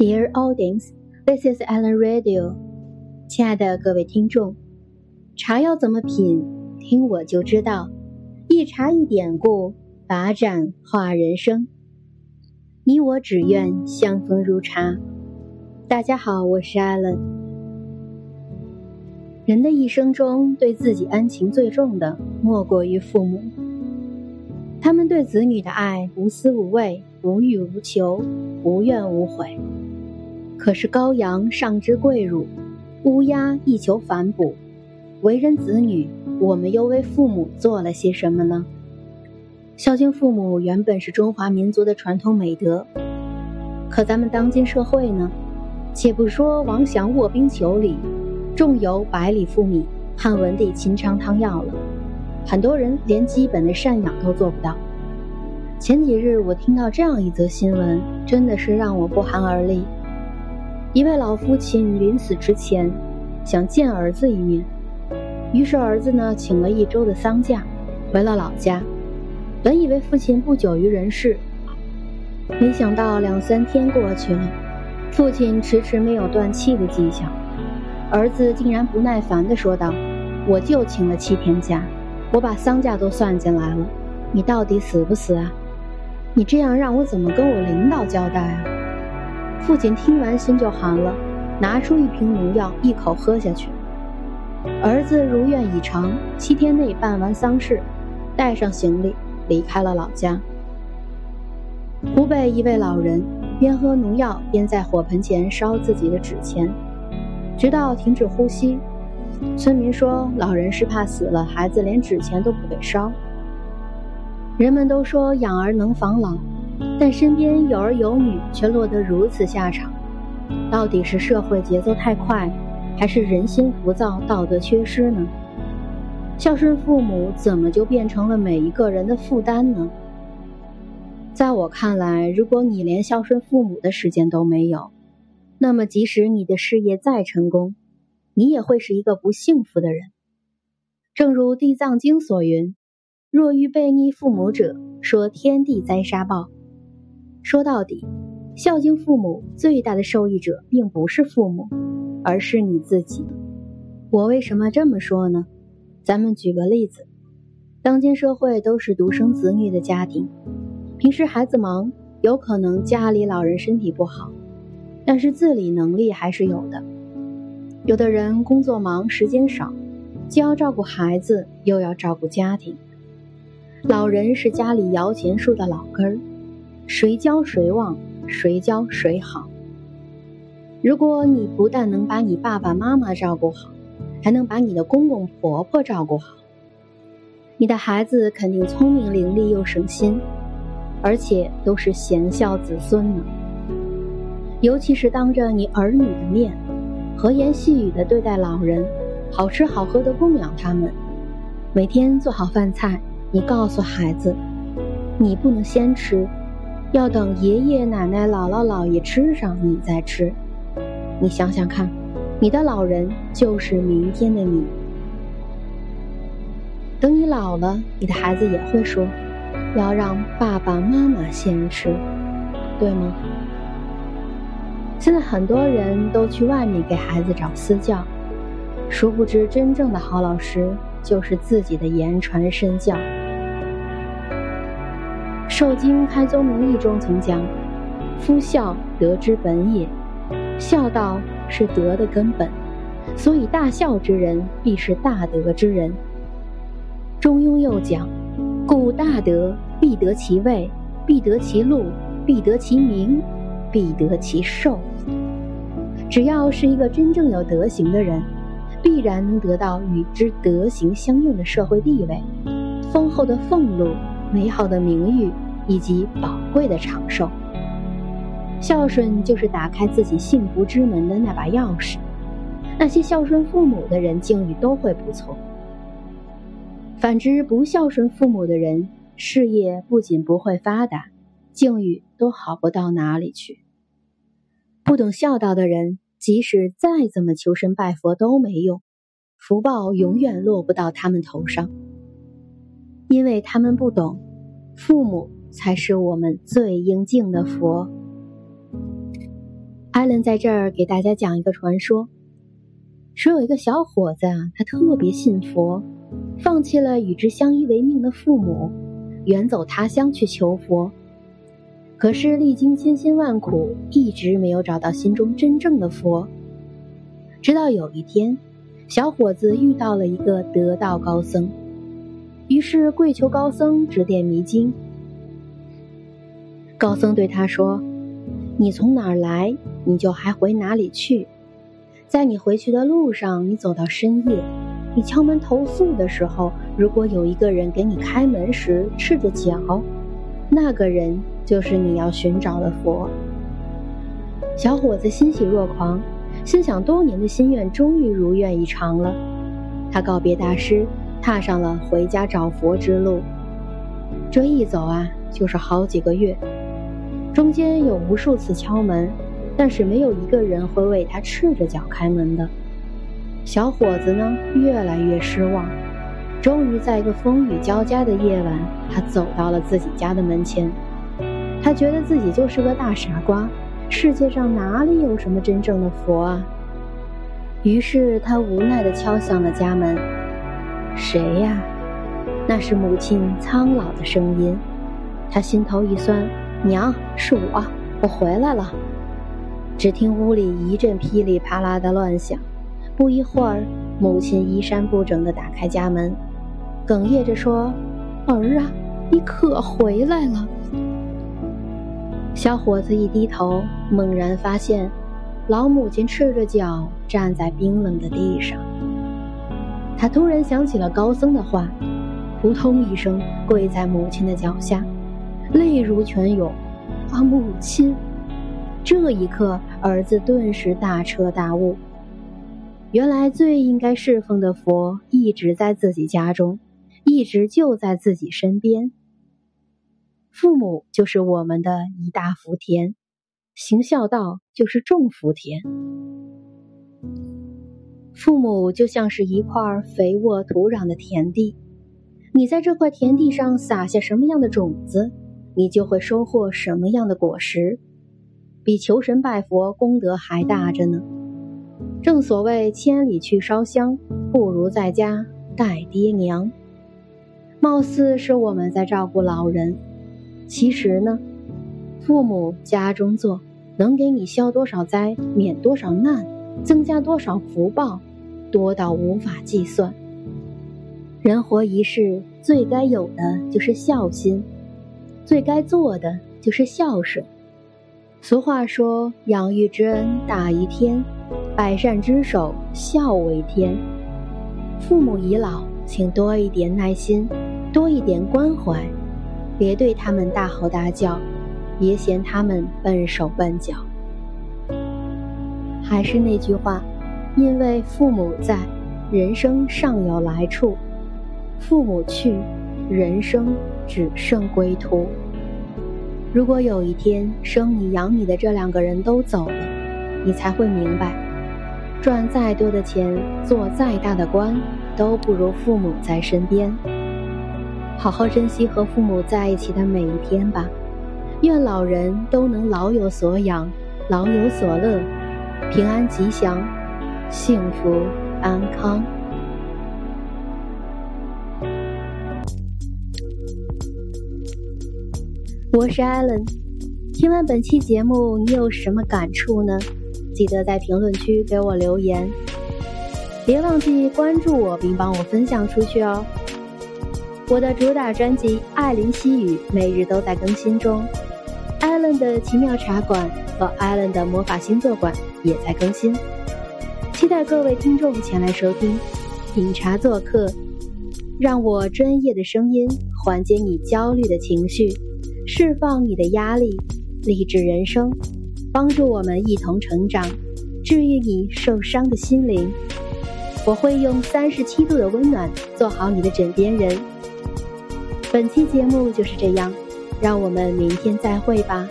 Dear audience, this is Alan Radio。亲爱的各位听众，茶要怎么品，听我就知道。一茶一典故，把盏话人生。你我只愿相逢如茶。大家好，我是 Alan。人的一生中，对自己恩情最重的，莫过于父母。他们对子女的爱，无私无畏，无欲无求，无怨无悔。可是羔羊尚知跪乳，乌鸦亦求反哺。为人子女，我们又为父母做了些什么呢？孝敬父母原本是中华民族的传统美德，可咱们当今社会呢？且不说王祥卧冰求鲤，仲由百里赴米，汉文帝秦尝汤药了，很多人连基本的赡养都做不到。前几日我听到这样一则新闻，真的是让我不寒而栗。一位老父亲临死之前，想见儿子一面，于是儿子呢请了一周的丧假，回了老家。本以为父亲不久于人世，没想到两三天过去了，父亲迟迟没有断气的迹象。儿子竟然不耐烦地说道：“我就请了七天假，我把丧假都算进来了，你到底死不死啊？你这样让我怎么跟我领导交代啊？”父亲听完心就寒了，拿出一瓶农药，一口喝下去。儿子如愿以偿，七天内办完丧事，带上行李离开了老家。湖北一位老人边喝农药边在火盆前烧自己的纸钱，直到停止呼吸。村民说，老人是怕死了孩子连纸钱都不给烧。人们都说养儿能防老。但身边有儿有女，却落得如此下场，到底是社会节奏太快，还是人心浮躁、道德缺失呢？孝顺父母怎么就变成了每一个人的负担呢？在我看来，如果你连孝顺父母的时间都没有，那么即使你的事业再成功，你也会是一个不幸福的人。正如《地藏经》所云：“若欲背逆父母者，说天地灾杀报。”说到底，孝敬父母最大的受益者并不是父母，而是你自己。我为什么这么说呢？咱们举个例子，当今社会都是独生子女的家庭，平时孩子忙，有可能家里老人身体不好，但是自理能力还是有的。有的人工作忙，时间少，既要照顾孩子，又要照顾家庭。老人是家里摇钱树的老根儿。谁教谁旺，谁教谁好。如果你不但能把你爸爸妈妈照顾好，还能把你的公公婆婆照顾好，你的孩子肯定聪明伶俐又省心，而且都是贤孝子孙呢。尤其是当着你儿女的面，和颜细语的对待老人，好吃好喝的供养他们，每天做好饭菜，你告诉孩子，你不能先吃。要等爷爷奶奶、姥姥姥爷吃上，你再吃。你想想看，你的老人就是明天的你。等你老了，你的孩子也会说：“要让爸爸妈妈先吃，对吗？”现在很多人都去外面给孩子找私教，殊不知真正的好老师就是自己的言传身教。《受经开宗明义》中曾讲：“夫孝，德之本也。孝道是德的根本，所以大孝之人必是大德之人。”《中庸》又讲：“故大德必得其位，必得其禄，必得其名，必得其寿。”只要是一个真正有德行的人，必然能得到与之德行相应的社会地位、丰厚的俸禄、美好的名誉。以及宝贵的长寿，孝顺就是打开自己幸福之门的那把钥匙。那些孝顺父母的人，境遇都会不错；反之，不孝顺父母的人，事业不仅不会发达，境遇都好不到哪里去。不懂孝道的人，即使再怎么求神拜佛都没用，福报永远落不到他们头上，因为他们不懂父母。才是我们最应敬的佛。艾伦在这儿给大家讲一个传说：说有一个小伙子啊，他特别信佛，放弃了与之相依为命的父母，远走他乡去求佛。可是历经千辛万苦，一直没有找到心中真正的佛。直到有一天，小伙子遇到了一个得道高僧，于是跪求高僧指点迷津。高僧对他说：“你从哪儿来？”你就还回哪里去？在你回去的路上，你走到深夜，你敲门投诉的时候，如果有一个人给你开门时赤着脚，那个人就是你要寻找的佛。小伙子欣喜若狂，心想多年的心愿终于如愿以偿了。他告别大师，踏上了回家找佛之路。这一走啊，就是好几个月，中间有无数次敲门。但是没有一个人会为他赤着脚开门的。小伙子呢，越来越失望。终于在一个风雨交加的夜晚，他走到了自己家的门前。他觉得自己就是个大傻瓜，世界上哪里有什么真正的佛啊？于是他无奈地敲响了家门。谁呀？那是母亲苍老的声音。他心头一酸，娘，是我，我回来了。只听屋里一阵噼里啪啦的乱响，不一会儿，母亲衣衫不整地打开家门，哽咽着说：“儿啊，你可回来了。”小伙子一低头，猛然发现，老母亲赤着脚站在冰冷的地上。他突然想起了高僧的话，扑通一声跪在母亲的脚下，泪如泉涌：“啊，母亲！”这一刻，儿子顿时大彻大悟，原来最应该侍奉的佛一直在自己家中，一直就在自己身边。父母就是我们的一大福田，行孝道就是种福田。父母就像是一块肥沃土壤的田地，你在这块田地上撒下什么样的种子，你就会收获什么样的果实。比求神拜佛功德还大着呢。正所谓千里去烧香，不如在家带爹娘。貌似是我们在照顾老人，其实呢，父母家中坐，能给你消多少灾，免多少难，增加多少福报，多到无法计算。人活一世，最该有的就是孝心，最该做的就是孝顺。俗话说：“养育之恩大于天，百善之首孝为天。”父母已老，请多一点耐心，多一点关怀，别对他们大吼大叫，别嫌他们笨手笨脚。还是那句话，因为父母在，人生尚有来处；父母去，人生只剩归途。如果有一天生你养你的这两个人都走了，你才会明白，赚再多的钱，做再大的官，都不如父母在身边。好好珍惜和父母在一起的每一天吧。愿老人都能老有所养，老有所乐，平安吉祥，幸福安康。我是艾伦，听完本期节目，你有什么感触呢？记得在评论区给我留言，别忘记关注我并帮我分享出去哦。我的主打专辑《艾琳西语》每日都在更新中，艾伦的奇妙茶馆和艾伦的魔法星座馆也在更新，期待各位听众前来收听，品茶做客，让我专业的声音缓解你焦虑的情绪。释放你的压力，励志人生，帮助我们一同成长，治愈你受伤的心灵。我会用三十七度的温暖做好你的枕边人。本期节目就是这样，让我们明天再会吧。